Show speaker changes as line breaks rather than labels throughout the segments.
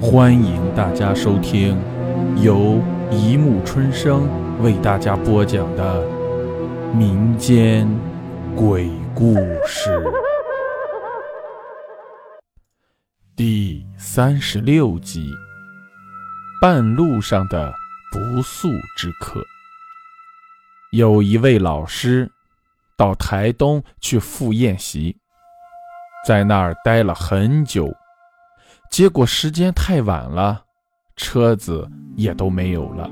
欢迎大家收听由一木春生为大家播讲的民间鬼故事第三十六集：半路上的不速之客。有一位老师到台东去赴宴席，在那儿待了很久。结果时间太晚了，车子也都没有了。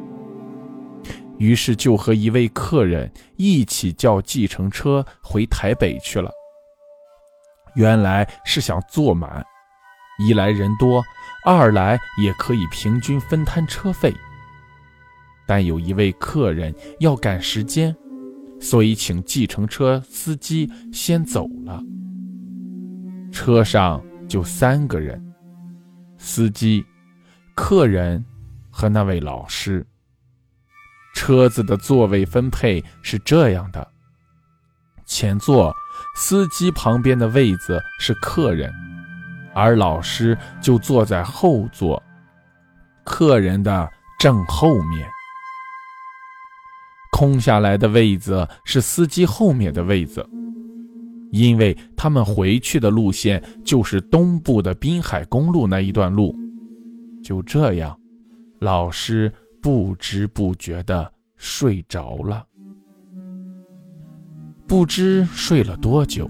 于是就和一位客人一起叫计程车回台北去了。原来是想坐满，一来人多，二来也可以平均分摊车费。但有一位客人要赶时间，所以请计程车司机先走了。车上就三个人。司机、客人和那位老师。车子的座位分配是这样的：前座司机旁边的位子是客人，而老师就坐在后座，客人的正后面。空下来的位子是司机后面的位子。因为他们回去的路线就是东部的滨海公路那一段路，就这样，老师不知不觉地睡着了。不知睡了多久，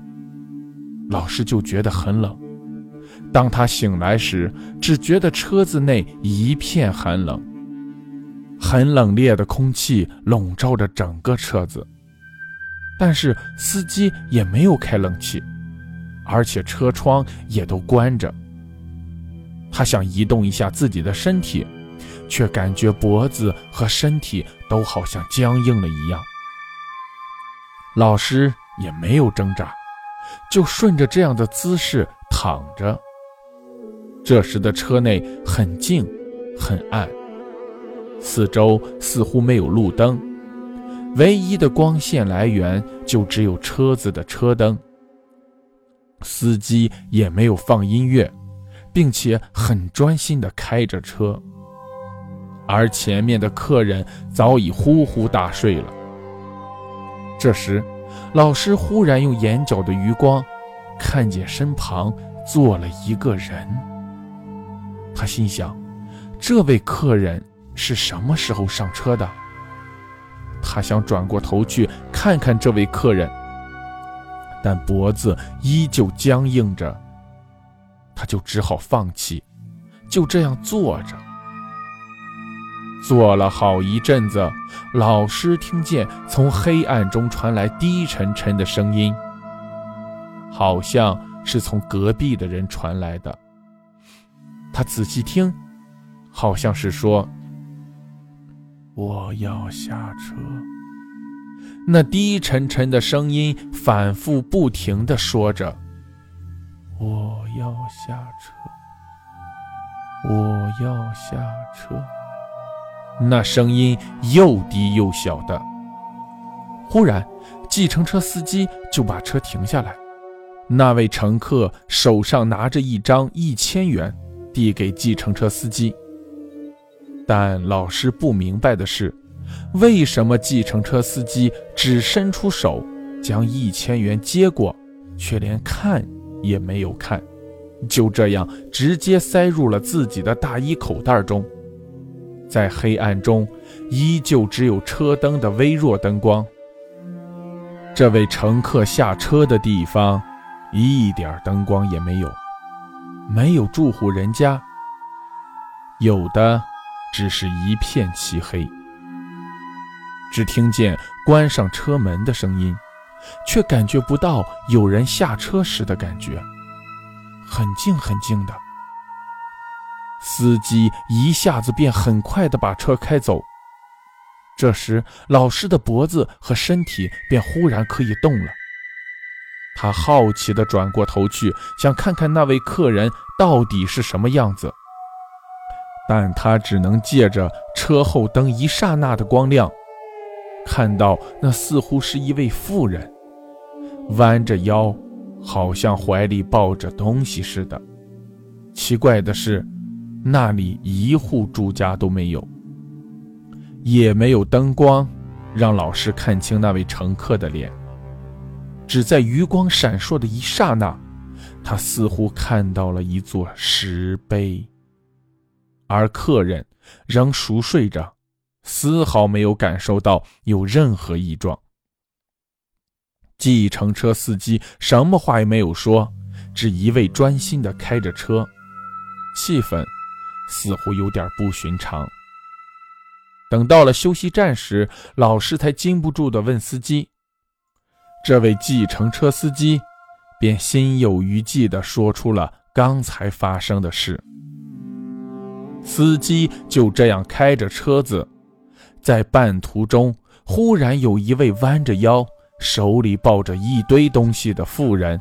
老师就觉得很冷。当他醒来时，只觉得车子内一片寒冷，很冷冽的空气笼罩着整个车子。但是司机也没有开冷气，而且车窗也都关着。他想移动一下自己的身体，却感觉脖子和身体都好像僵硬了一样。老师也没有挣扎，就顺着这样的姿势躺着。这时的车内很静，很暗，四周似乎没有路灯。唯一的光线来源就只有车子的车灯。司机也没有放音乐，并且很专心地开着车。而前面的客人早已呼呼大睡了。这时，老师忽然用眼角的余光，看见身旁坐了一个人。他心想：这位客人是什么时候上车的？他想转过头去看看这位客人，但脖子依旧僵硬着，他就只好放弃，就这样坐着。坐了好一阵子，老师听见从黑暗中传来低沉沉的声音，好像是从隔壁的人传来的。他仔细听，好像是说。我要下车。那低沉沉的声音反复不停地说着：“我要下车，我要下车。”那声音又低又小的。忽然，计程车司机就把车停下来。那位乘客手上拿着一张一千元，递给计程车司机。但老师不明白的是，为什么计程车司机只伸出手将一千元接过，却连看也没有看，就这样直接塞入了自己的大衣口袋中。在黑暗中，依旧只有车灯的微弱灯光。这位乘客下车的地方，一点灯光也没有，没有住户人家，有的。只是一片漆黑，只听见关上车门的声音，却感觉不到有人下车时的感觉。很静很静的，司机一下子便很快的把车开走。这时，老师的脖子和身体便忽然可以动了。他好奇地转过头去，想看看那位客人到底是什么样子。但他只能借着车后灯一刹那的光亮，看到那似乎是一位妇人，弯着腰，好像怀里抱着东西似的。奇怪的是，那里一户住家都没有，也没有灯光，让老师看清那位乘客的脸。只在余光闪烁的一刹那，他似乎看到了一座石碑，而客人仍熟睡着，丝毫没有感受到有任何异状。计程车司机什么话也没有说，只一味专心地开着车，气氛似乎有点不寻常。等到了休息站时，老师才禁不住地问司机。这位计程车司机便心有余悸地说出了刚才发生的事。司机就这样开着车子，在半途中，忽然有一位弯着腰、手里抱着一堆东西的妇人，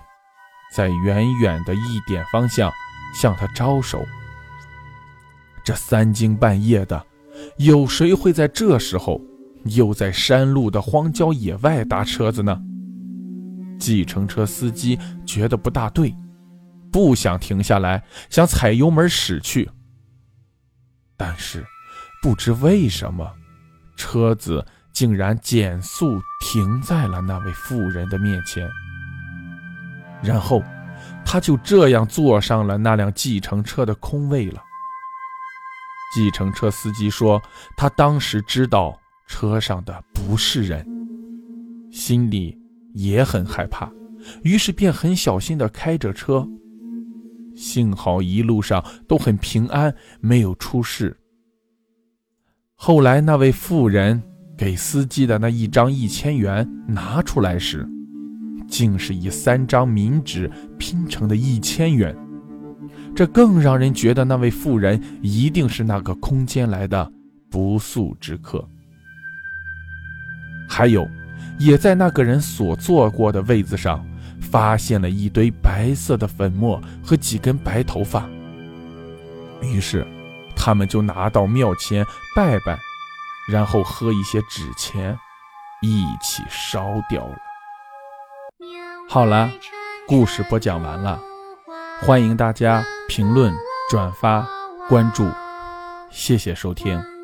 在远远的一点方向向他招手。这三更半夜的，有谁会在这时候，又在山路的荒郊野外搭车子呢？计程车司机觉得不大对，不想停下来，想踩油门驶去。但是，不知为什么，车子竟然减速停在了那位妇人的面前。然后，他就这样坐上了那辆计程车的空位了。计程车司机说，他当时知道车上的不是人，心里。也很害怕，于是便很小心地开着车。幸好一路上都很平安，没有出事。后来那位妇人给司机的那一张一千元拿出来时，竟是以三张冥纸拼成的一千元，这更让人觉得那位妇人一定是那个空间来的不速之客。还有。也在那个人所坐过的位子上，发现了一堆白色的粉末和几根白头发。于是，他们就拿到庙前拜拜，然后喝一些纸钱，一起烧掉了。好了，故事播讲完了，欢迎大家评论、转发、关注，谢谢收听。